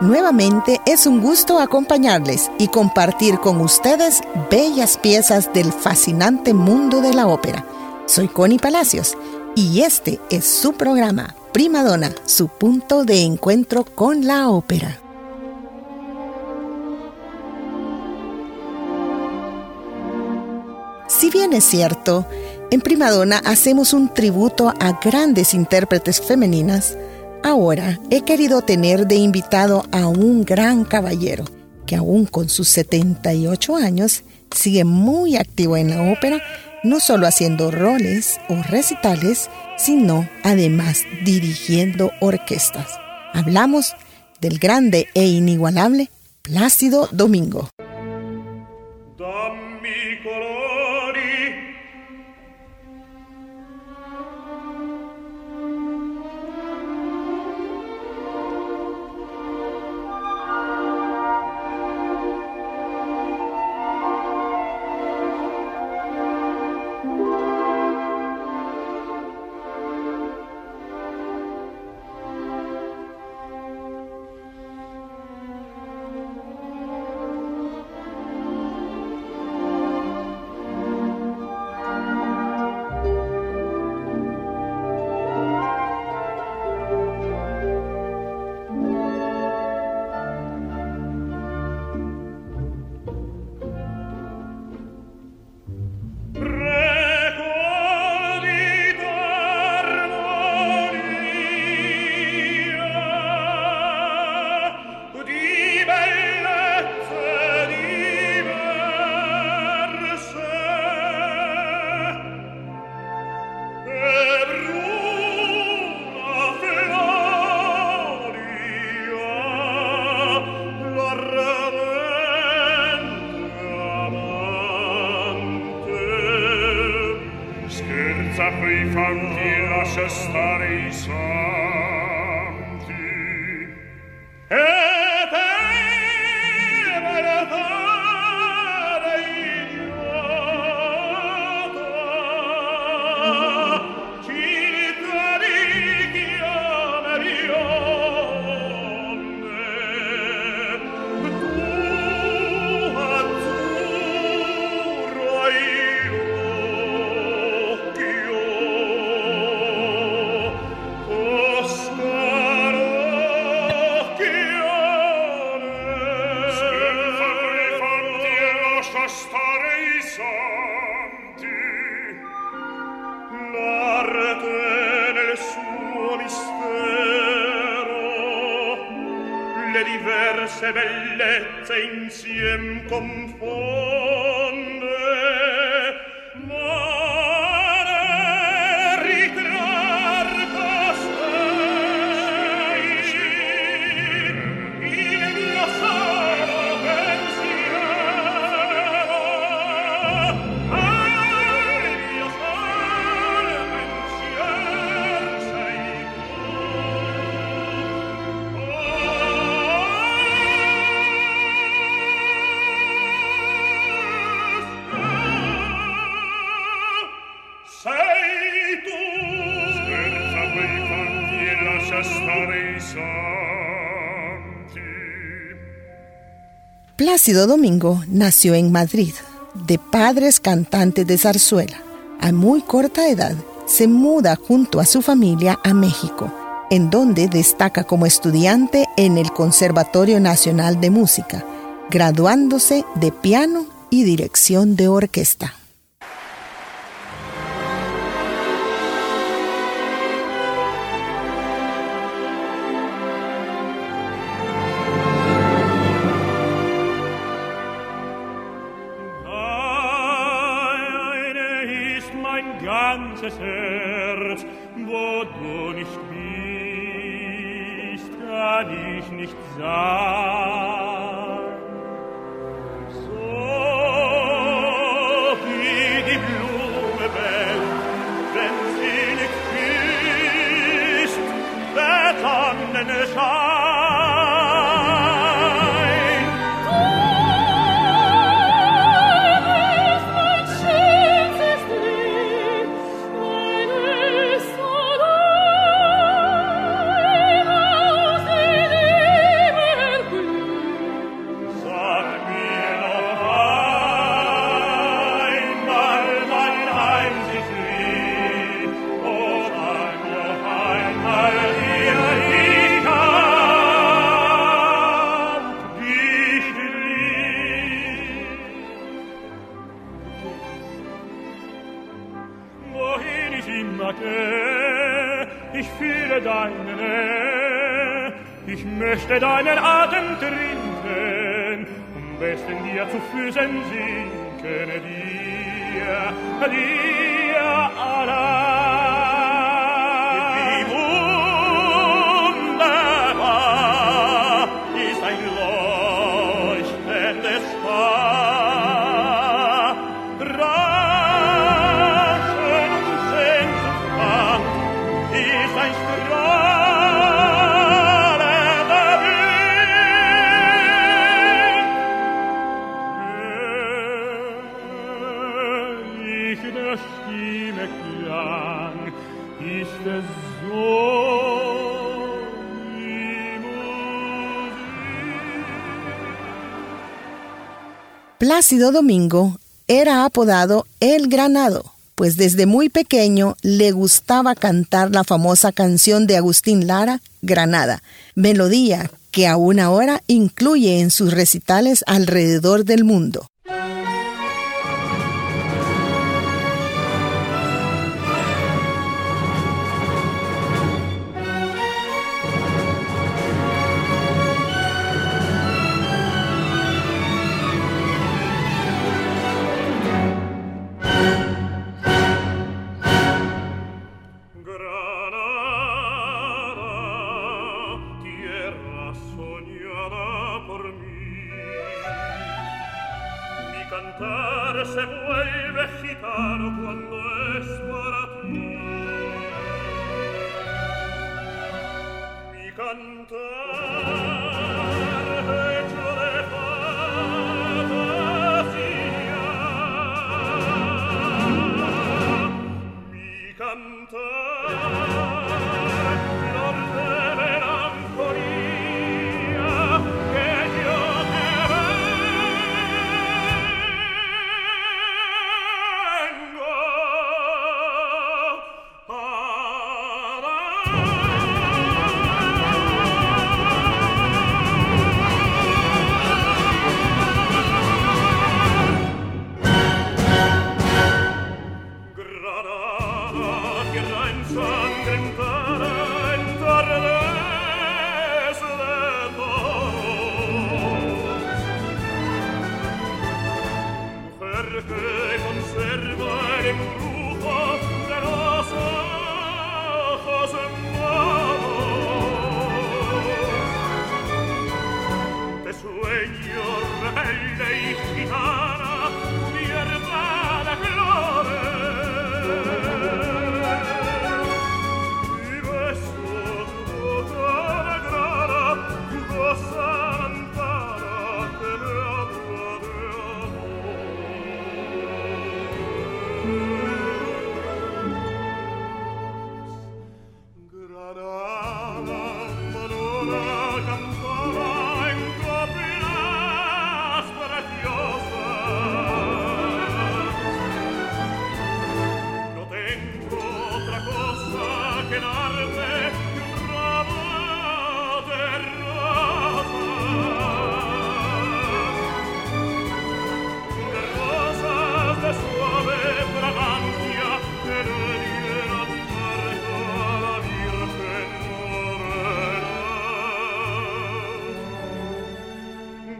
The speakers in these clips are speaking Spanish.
Nuevamente es un gusto acompañarles y compartir con ustedes bellas piezas del fascinante mundo de la ópera. Soy Connie Palacios y este es su programa Prima Donna, su punto de encuentro con la ópera. Si bien es cierto, en Primadonna hacemos un tributo a grandes intérpretes femeninas, Ahora he querido tener de invitado a un gran caballero que aún con sus 78 años sigue muy activo en la ópera, no solo haciendo roles o recitales, sino además dirigiendo orquestas. Hablamos del grande e inigualable Plácido Domingo. bellezze insiem con Plácido Domingo nació en Madrid, de padres cantantes de zarzuela. A muy corta edad se muda junto a su familia a México, en donde destaca como estudiante en el Conservatorio Nacional de Música, graduándose de piano y dirección de orquesta. Plácido Domingo era apodado El Granado, pues desde muy pequeño le gustaba cantar la famosa canción de Agustín Lara, Granada, melodía que aún ahora incluye en sus recitales alrededor del mundo.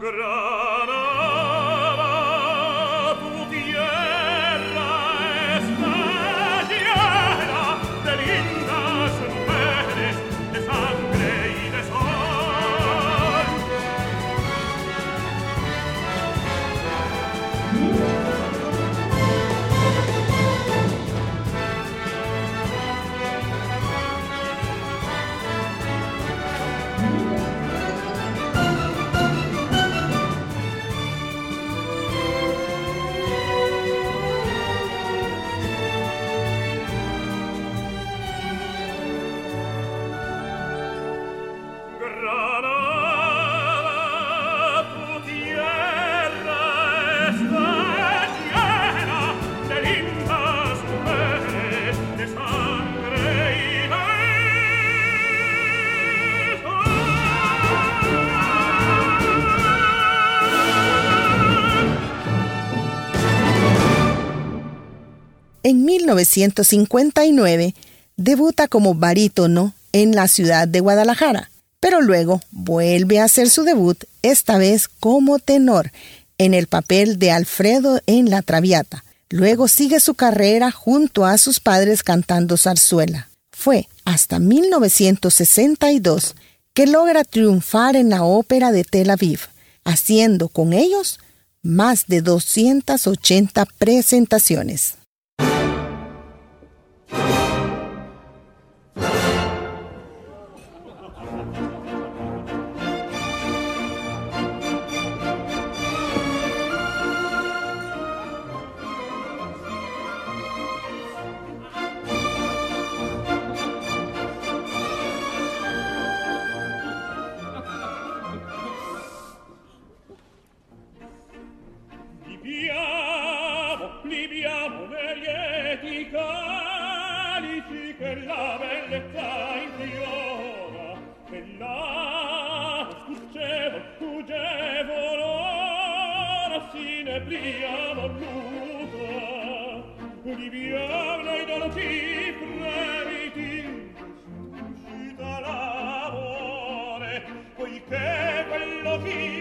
En 1959 debuta como barítono en la ciudad de Guadalajara, pero luego vuelve a hacer su debut, esta vez como tenor, en el papel de Alfredo en La Traviata. Luego sigue su carrera junto a sus padres cantando zarzuela. Fue hasta 1962 que logra triunfar en la ópera de Tel Aviv, haciendo con ellos más de 280 presentaciones.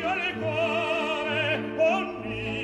mia le cuore ogni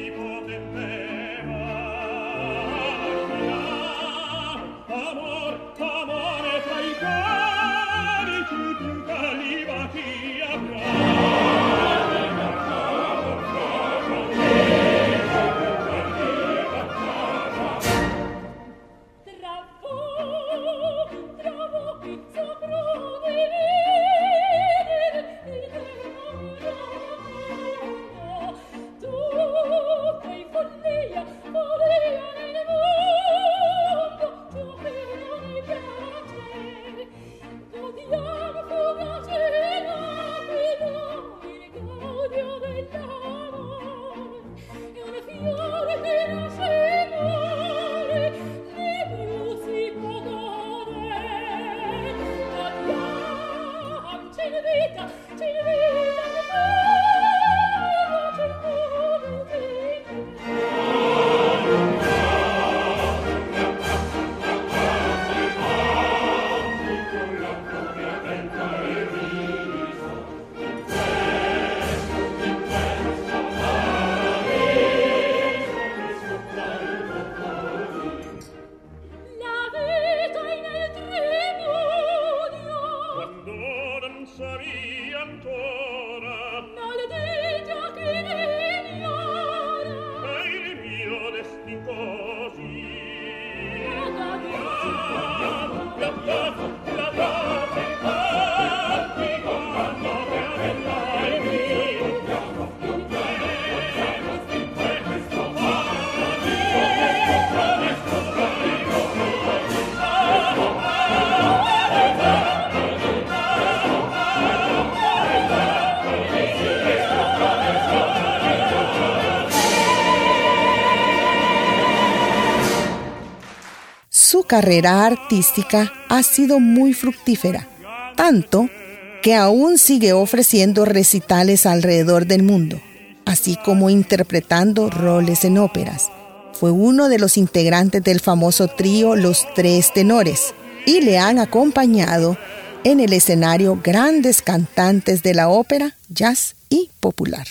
carrera artística ha sido muy fructífera, tanto que aún sigue ofreciendo recitales alrededor del mundo, así como interpretando roles en óperas. Fue uno de los integrantes del famoso trío Los Tres Tenores y le han acompañado en el escenario grandes cantantes de la ópera, jazz y popular.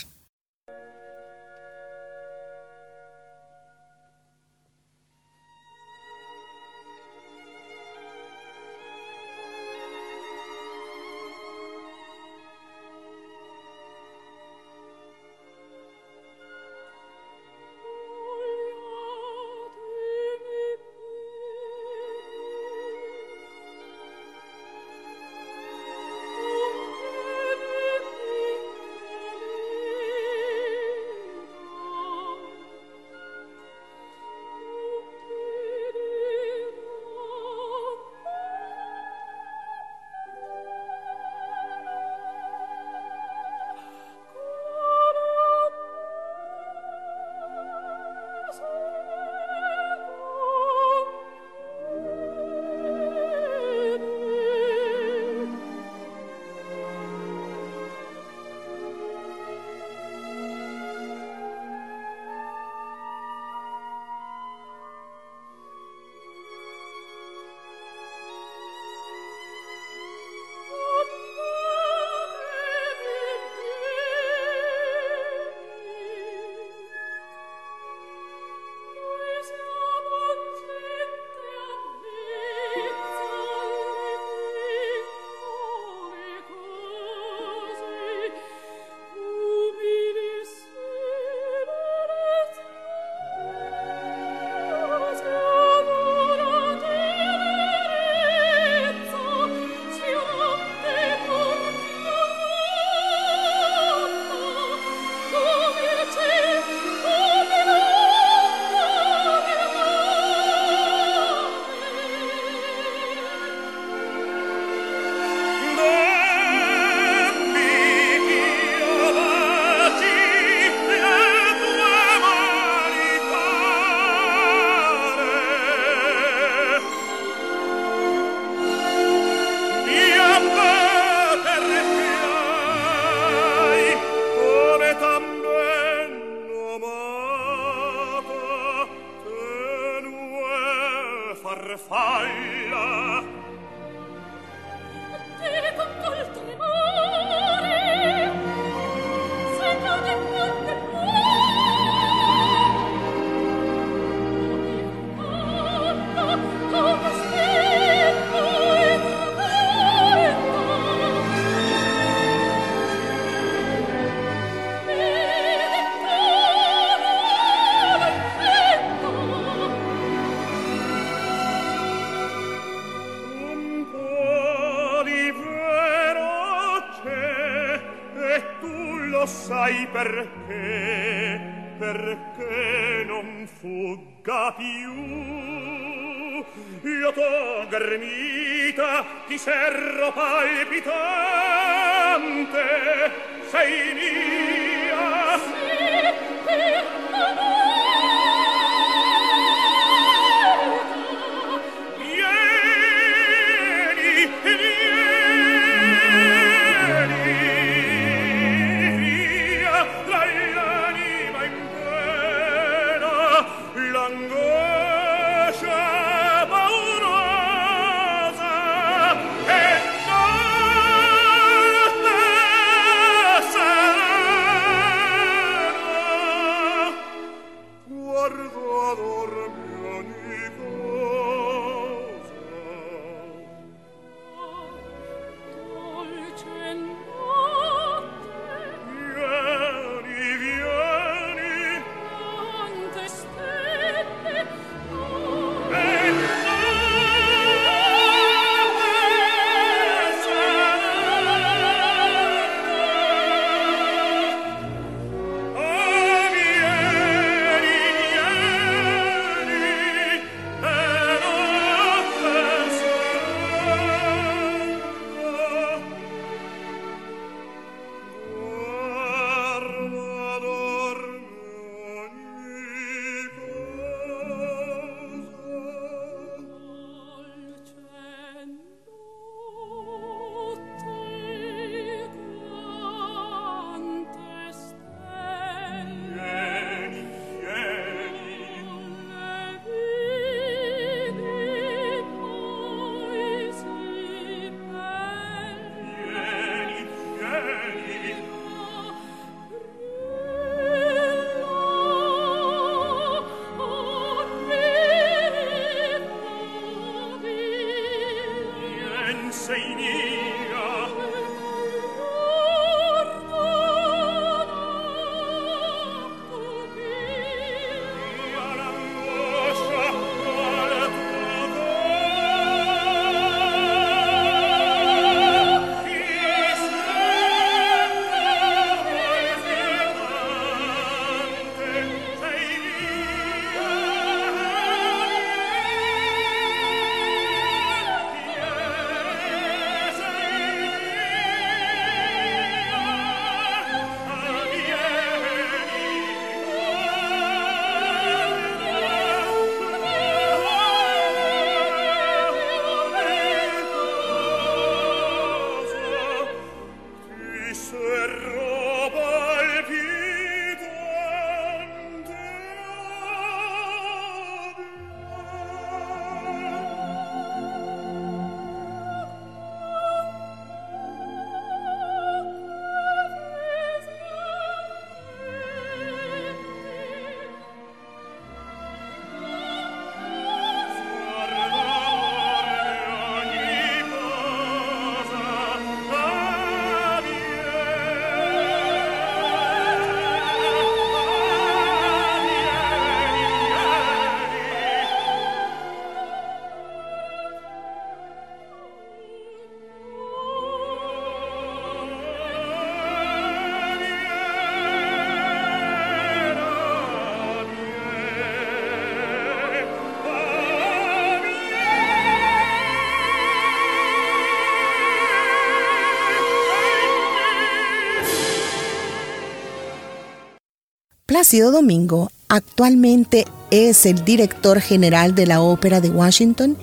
Plácido Domingo actualmente es el director general de la Ópera de Washington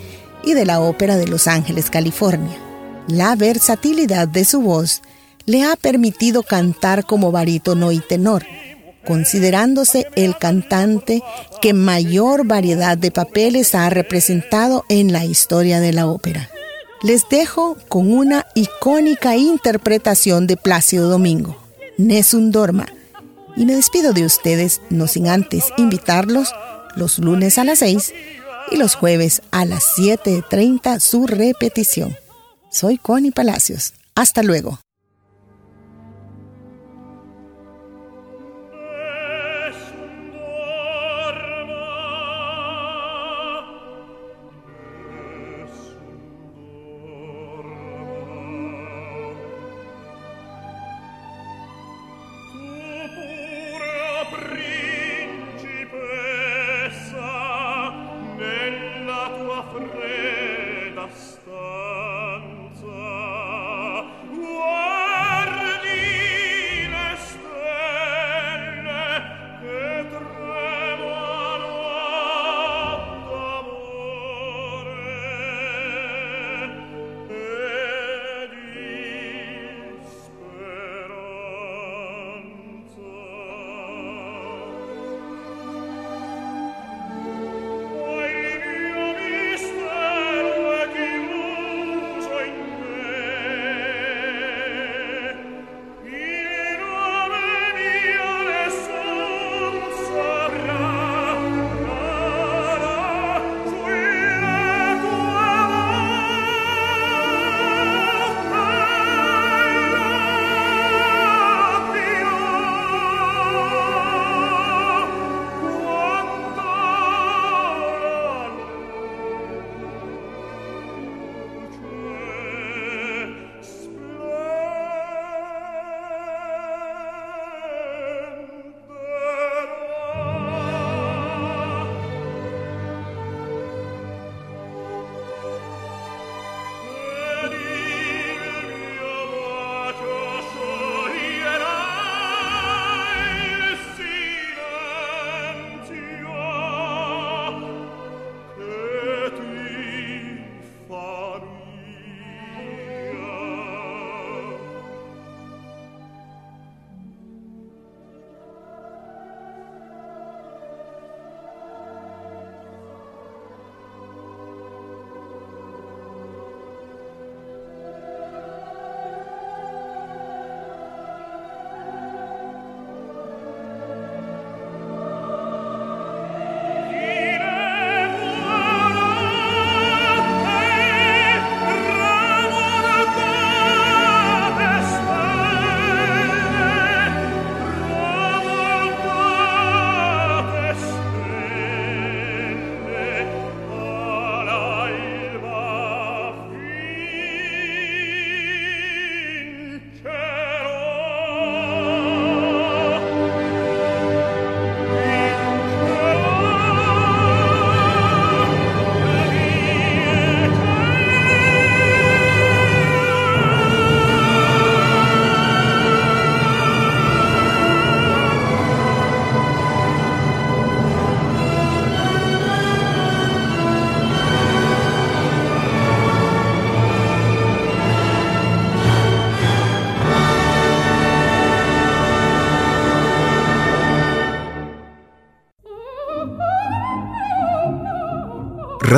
y de la Ópera de Los Ángeles, California. La versatilidad de su voz le ha permitido cantar como barítono y tenor, considerándose el cantante que mayor variedad de papeles ha representado en la historia de la ópera. Les dejo con una icónica interpretación de Plácido Domingo, Nessun Dorma, y me despido de ustedes, no sin antes invitarlos los lunes a las 6 y los jueves a las 7.30 su repetición. Soy Connie Palacios. Hasta luego.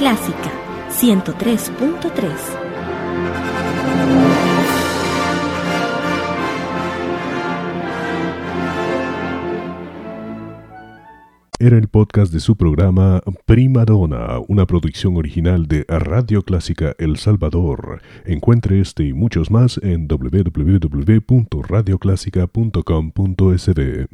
Clásica 103.3. Era el podcast de su programa Prima Donna, una producción original de Radio Clásica El Salvador. Encuentre este y muchos más en www.radioclásica.com.sb.